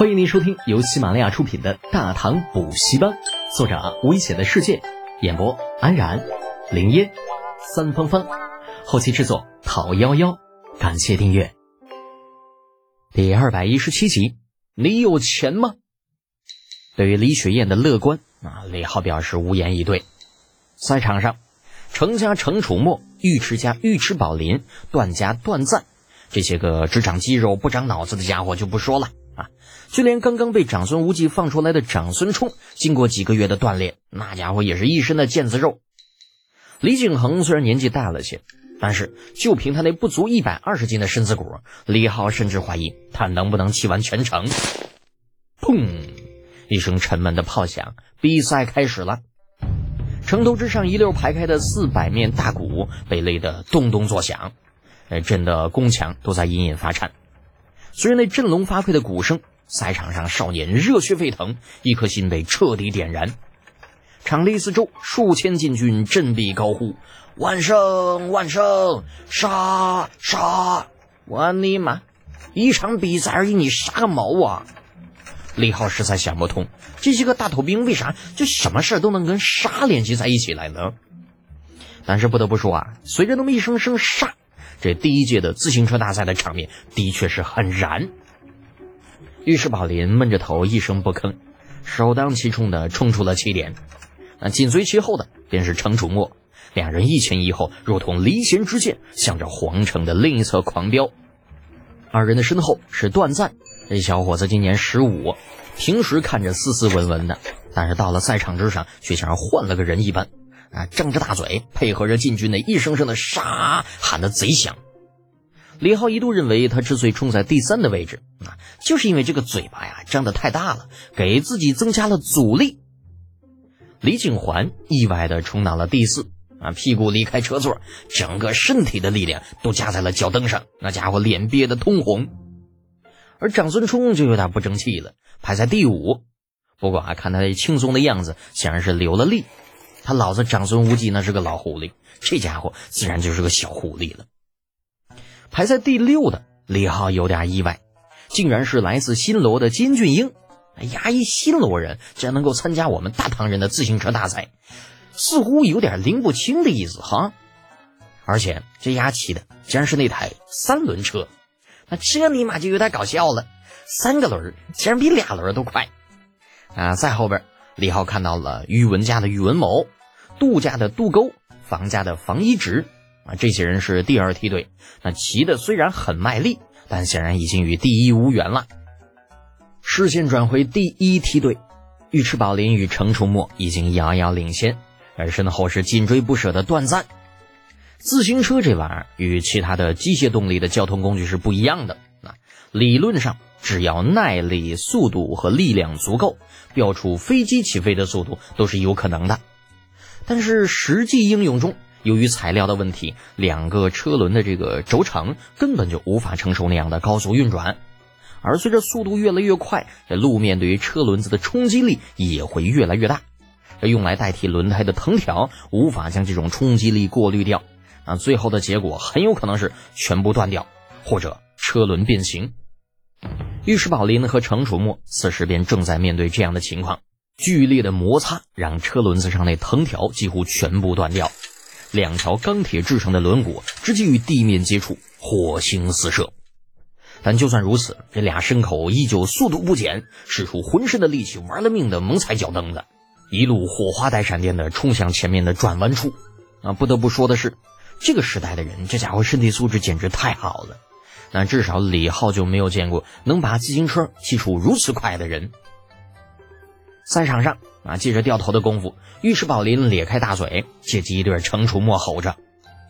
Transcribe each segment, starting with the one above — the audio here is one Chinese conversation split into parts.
欢迎您收听由喜马拉雅出品的《大唐补习班》，作者危险的世界，演播安然、林烟、三芳芳，后期制作陶幺幺。感谢订阅。第二百一十七集，你有钱吗？对于李雪燕的乐观啊，李浩表示无言以对。赛场上，程家程楚墨、尉迟家尉迟宝林、段家段赞这些个只长肌肉不长脑子的家伙就不说了。就连刚刚被长孙无忌放出来的长孙冲，经过几个月的锻炼，那家伙也是一身的腱子肉。李景恒虽然年纪大了些，但是就凭他那不足一百二十斤的身子骨，李浩甚至怀疑他能不能骑完全程。砰！一声沉闷的炮响，比赛开始了。城头之上一溜排开的四百面大鼓被擂得咚咚作响，呃，震得宫墙都在隐隐发颤。随着那振聋发聩的鼓声。赛场上，少年热血沸腾，一颗心被彻底点燃。场地四周，数千禁军振臂高呼：“万胜，万胜！杀，杀！”我尼玛，一场比赛而已，你杀个毛啊！李浩实在想不通，这些个大头兵为啥就什么事都能跟杀联系在一起来呢？但是不得不说啊，随着那么一声声杀，这第一届的自行车大赛的场面的确是很燃。尉迟宝林闷着头一声不吭，首当其冲的冲出了起点。那紧随其后的便是程楚墨，两人一前一后，如同离弦之箭，向着皇城的另一侧狂飙。二人的身后是段赞，这小伙子今年十五，平时看着斯斯文文的，但是到了赛场之上，却像换了个人一般，啊，张着大嘴，配合着禁军的一声声的杀，喊得贼响。李浩一度认为他之所以冲在第三的位置，啊，就是因为这个嘴巴呀张得太大了，给自己增加了阻力。李景环意外的冲到了第四，啊，屁股离开车座，整个身体的力量都加在了脚蹬上，那家伙脸憋得通红。而长孙冲就有点不争气了，排在第五。不过啊，看他轻松的样子，显然是留了力。他老子长孙无忌那是个老狐狸，这家伙自然就是个小狐狸了。排在第六的李浩有点意外，竟然是来自新罗的金俊英。哎呀，一新罗人竟然能够参加我们大唐人的自行车大赛，似乎有点拎不清的意思哈。而且这丫骑的竟然是那台三轮车，那这尼玛就有点搞笑了。三个轮竟然比俩轮都快啊！在后边，李浩看到了宇文家的宇文某，杜家的杜沟，房家的房一直。这些人是第二梯队，那骑的虽然很卖力，但显然已经与第一无缘了。视线转回第一梯队，尉迟宝林与程楚墨已经遥遥领先，而身后是紧追不舍的段赞。自行车这玩意儿与其他的机械动力的交通工具是不一样的啊，理论上只要耐力、速度和力量足够，飙出飞机起飞的速度都是有可能的。但是实际应用中，由于材料的问题，两个车轮的这个轴承根本就无法承受那样的高速运转，而随着速度越来越快，这路面对于车轮子的冲击力也会越来越大。这用来代替轮胎的藤条无法将这种冲击力过滤掉，啊，最后的结果很有可能是全部断掉，或者车轮变形。尉迟宝林和程楚墨此时便正在面对这样的情况，剧烈的摩擦让车轮子上那藤条几乎全部断掉。两条钢铁制成的轮毂直接与地面接触，火星四射。但就算如此，这俩牲口依旧速度不减，使出浑身的力气，玩了命的猛踩脚蹬子，一路火花带闪电的冲向前面的转弯处。啊，不得不说的是，这个时代的人，这家伙身体素质简直太好了。那至少李浩就没有见过能把自行车骑出如此快的人。赛场上啊，借着掉头的功夫，尉迟宝林咧开大嘴，借机对程楚墨吼着：“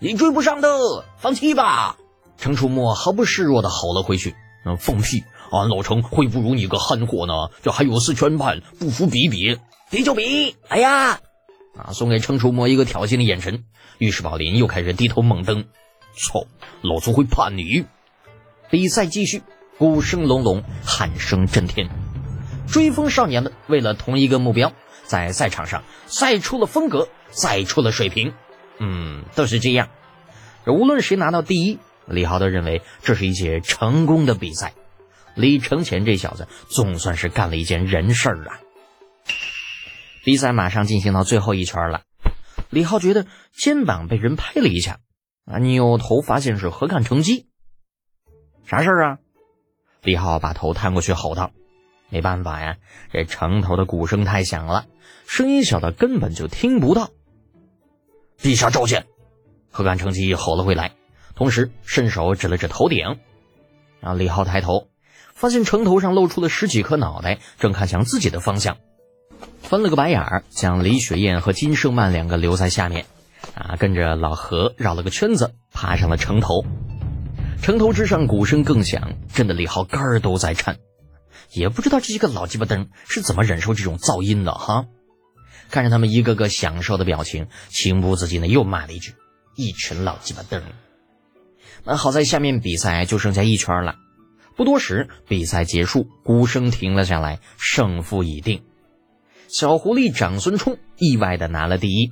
你追不上的，放弃吧！”程楚墨毫不示弱的吼了回去：“嗯，放屁！俺老程会不如你个憨货呢？这还有四圈半，不服比比，比就比！哎呀！”啊，送给程楚墨一个挑衅的眼神，尉迟宝林又开始低头猛蹬。操，老子会怕你！比赛继续，鼓声隆隆，喊声震天。追风少年们为了同一个目标，在赛场上赛出了风格，赛出了水平。嗯，都是这样。无论谁拿到第一，李浩都认为这是一届成功的比赛。李承前这小子总算是干了一件人事儿啊！比赛马上进行到最后一圈了，李浩觉得肩膀被人拍了一下，啊，扭头发现是何干成机，啥事儿啊？李浩把头探过去吼道：“没办法呀，这城头的鼓声太响了，声音小的根本就听不到。”陛下召见！何干成机吼了回来，同时伸手指了指头顶。啊，李浩抬头，发现城头上露出了十几颗脑袋，正看向自己的方向，翻了个白眼儿，将李雪燕和金胜曼两个留在下面。啊，跟着老何绕了个圈子，爬上了城头。城头之上，鼓声更响，震得李浩肝儿都在颤。也不知道这些个老鸡巴灯是怎么忍受这种噪音的哈。看着他们一个个享受的表情，情不自禁的又骂了一句：“一群老鸡巴灯。”那好在下面比赛就剩下一圈了，不多时，比赛结束，鼓声停了下来，胜负已定。小狐狸长孙冲意外的拿了第一，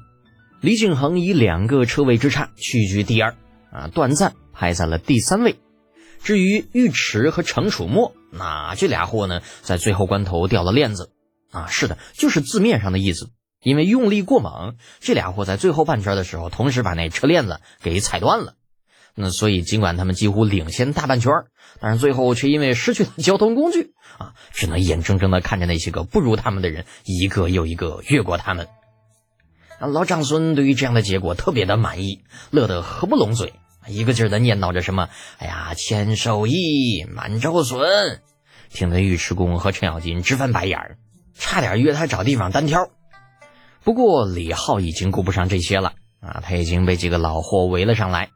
李景恒以两个车位之差屈居第二，啊，段赞排在了第三位。至于尉迟和程楚墨，那这俩货呢，在最后关头掉了链子，啊，是的，就是字面上的意思，因为用力过猛，这俩货在最后半圈的时候，同时把那车链子给踩断了。那所以，尽管他们几乎领先大半圈但是最后却因为失去了交通工具啊，只能眼睁睁的看着那些个不如他们的人一个又一个越过他们。啊老长孙对于这样的结果特别的满意，乐得合不拢嘴，一个劲儿的念叨着什么：“哎呀，千手益，满招损。”听得尉迟恭和程咬金直翻白眼儿，差点约他找地方单挑。不过李浩已经顾不上这些了啊，他已经被几个老货围了上来。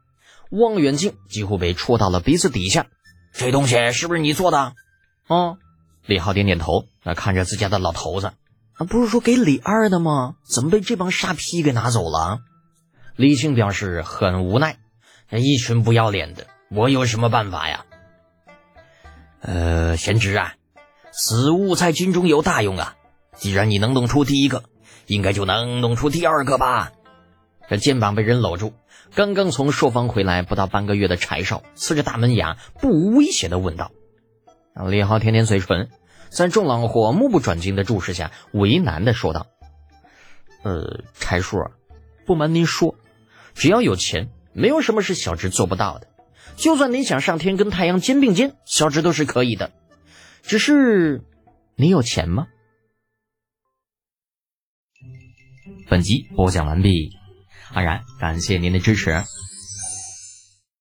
望远镜几乎被戳到了鼻子底下，这东西是不是你做的？哦，李浩点点头，那看着自家的老头子，不是说给李二的吗？怎么被这帮傻批给拿走了？李庆表示很无奈，一群不要脸的，我有什么办法呀？呃，贤侄啊，此物在军中有大用啊，既然你能弄出第一个，应该就能弄出第二个吧？这肩膀被人搂住。刚刚从朔方回来不到半个月的柴少，呲着大门牙，不无威胁的问道：“李浩舔舔嘴唇，在众老伙目不转睛的注视下，为难的说道：‘呃，柴叔，不瞒您说，只要有钱，没有什么是小侄做不到的。就算您想上天跟太阳肩并肩，小侄都是可以的。只是，你有钱吗？’”本集播讲完毕。安然，感谢您的支持。